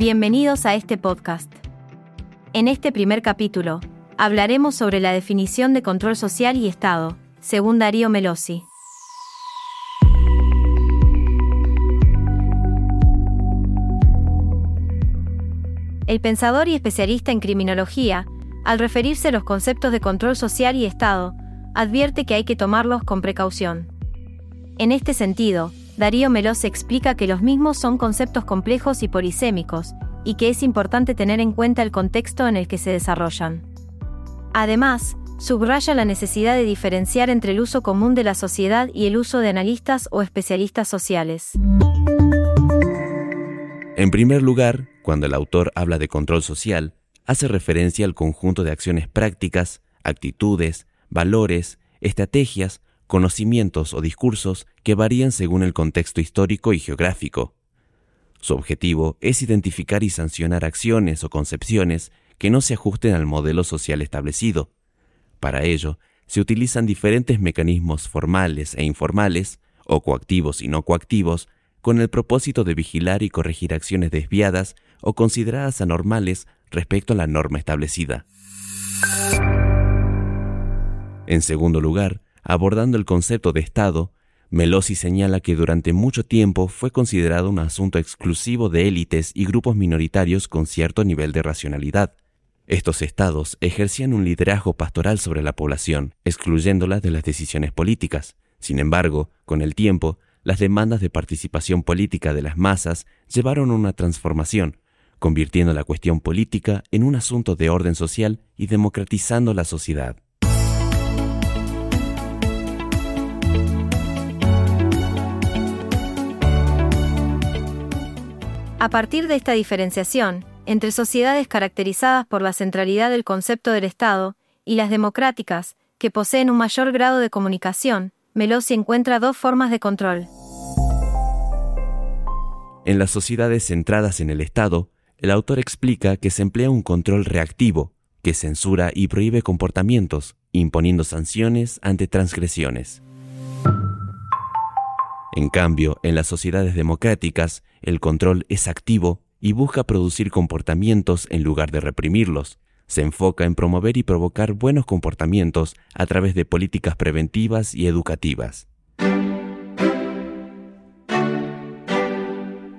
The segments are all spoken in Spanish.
Bienvenidos a este podcast. En este primer capítulo, hablaremos sobre la definición de control social y Estado, según Darío Melosi. El pensador y especialista en criminología, al referirse a los conceptos de control social y Estado, advierte que hay que tomarlos con precaución. En este sentido, Darío Melosi explica que los mismos son conceptos complejos y polisémicos, y que es importante tener en cuenta el contexto en el que se desarrollan. Además, subraya la necesidad de diferenciar entre el uso común de la sociedad y el uso de analistas o especialistas sociales. En primer lugar, cuando el autor habla de control social, hace referencia al conjunto de acciones prácticas, actitudes, valores, estrategias, conocimientos o discursos que varían según el contexto histórico y geográfico. Su objetivo es identificar y sancionar acciones o concepciones que no se ajusten al modelo social establecido. Para ello, se utilizan diferentes mecanismos formales e informales, o coactivos y no coactivos, con el propósito de vigilar y corregir acciones desviadas o consideradas anormales respecto a la norma establecida. En segundo lugar, abordando el concepto de Estado, Melosi señala que durante mucho tiempo fue considerado un asunto exclusivo de élites y grupos minoritarios con cierto nivel de racionalidad. Estos estados ejercían un liderazgo pastoral sobre la población, excluyéndola de las decisiones políticas. Sin embargo, con el tiempo, las demandas de participación política de las masas llevaron a una transformación, convirtiendo la cuestión política en un asunto de orden social y democratizando la sociedad. A partir de esta diferenciación, entre sociedades caracterizadas por la centralidad del concepto del Estado y las democráticas, que poseen un mayor grado de comunicación, Melosi encuentra dos formas de control. En las sociedades centradas en el Estado, el autor explica que se emplea un control reactivo, que censura y prohíbe comportamientos, imponiendo sanciones ante transgresiones. En cambio, en las sociedades democráticas, el control es activo y busca producir comportamientos en lugar de reprimirlos. Se enfoca en promover y provocar buenos comportamientos a través de políticas preventivas y educativas.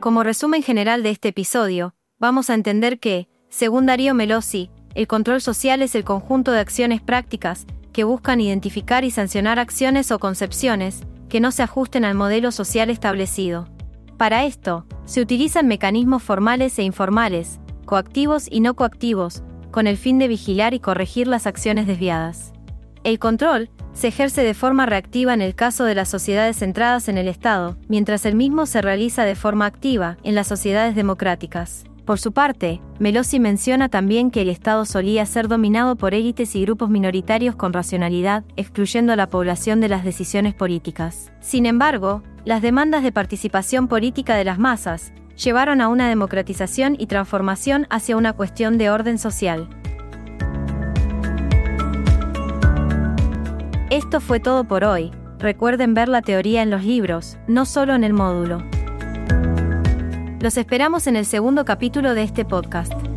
Como resumen general de este episodio, vamos a entender que, según Darío Melosi, el control social es el conjunto de acciones prácticas que buscan identificar y sancionar acciones o concepciones que no se ajusten al modelo social establecido. Para esto, se utilizan mecanismos formales e informales, coactivos y no coactivos, con el fin de vigilar y corregir las acciones desviadas. El control se ejerce de forma reactiva en el caso de las sociedades centradas en el Estado, mientras el mismo se realiza de forma activa en las sociedades democráticas. Por su parte, Melosi menciona también que el Estado solía ser dominado por élites y grupos minoritarios con racionalidad, excluyendo a la población de las decisiones políticas. Sin embargo, las demandas de participación política de las masas llevaron a una democratización y transformación hacia una cuestión de orden social. Esto fue todo por hoy. Recuerden ver la teoría en los libros, no solo en el módulo. Los esperamos en el segundo capítulo de este podcast.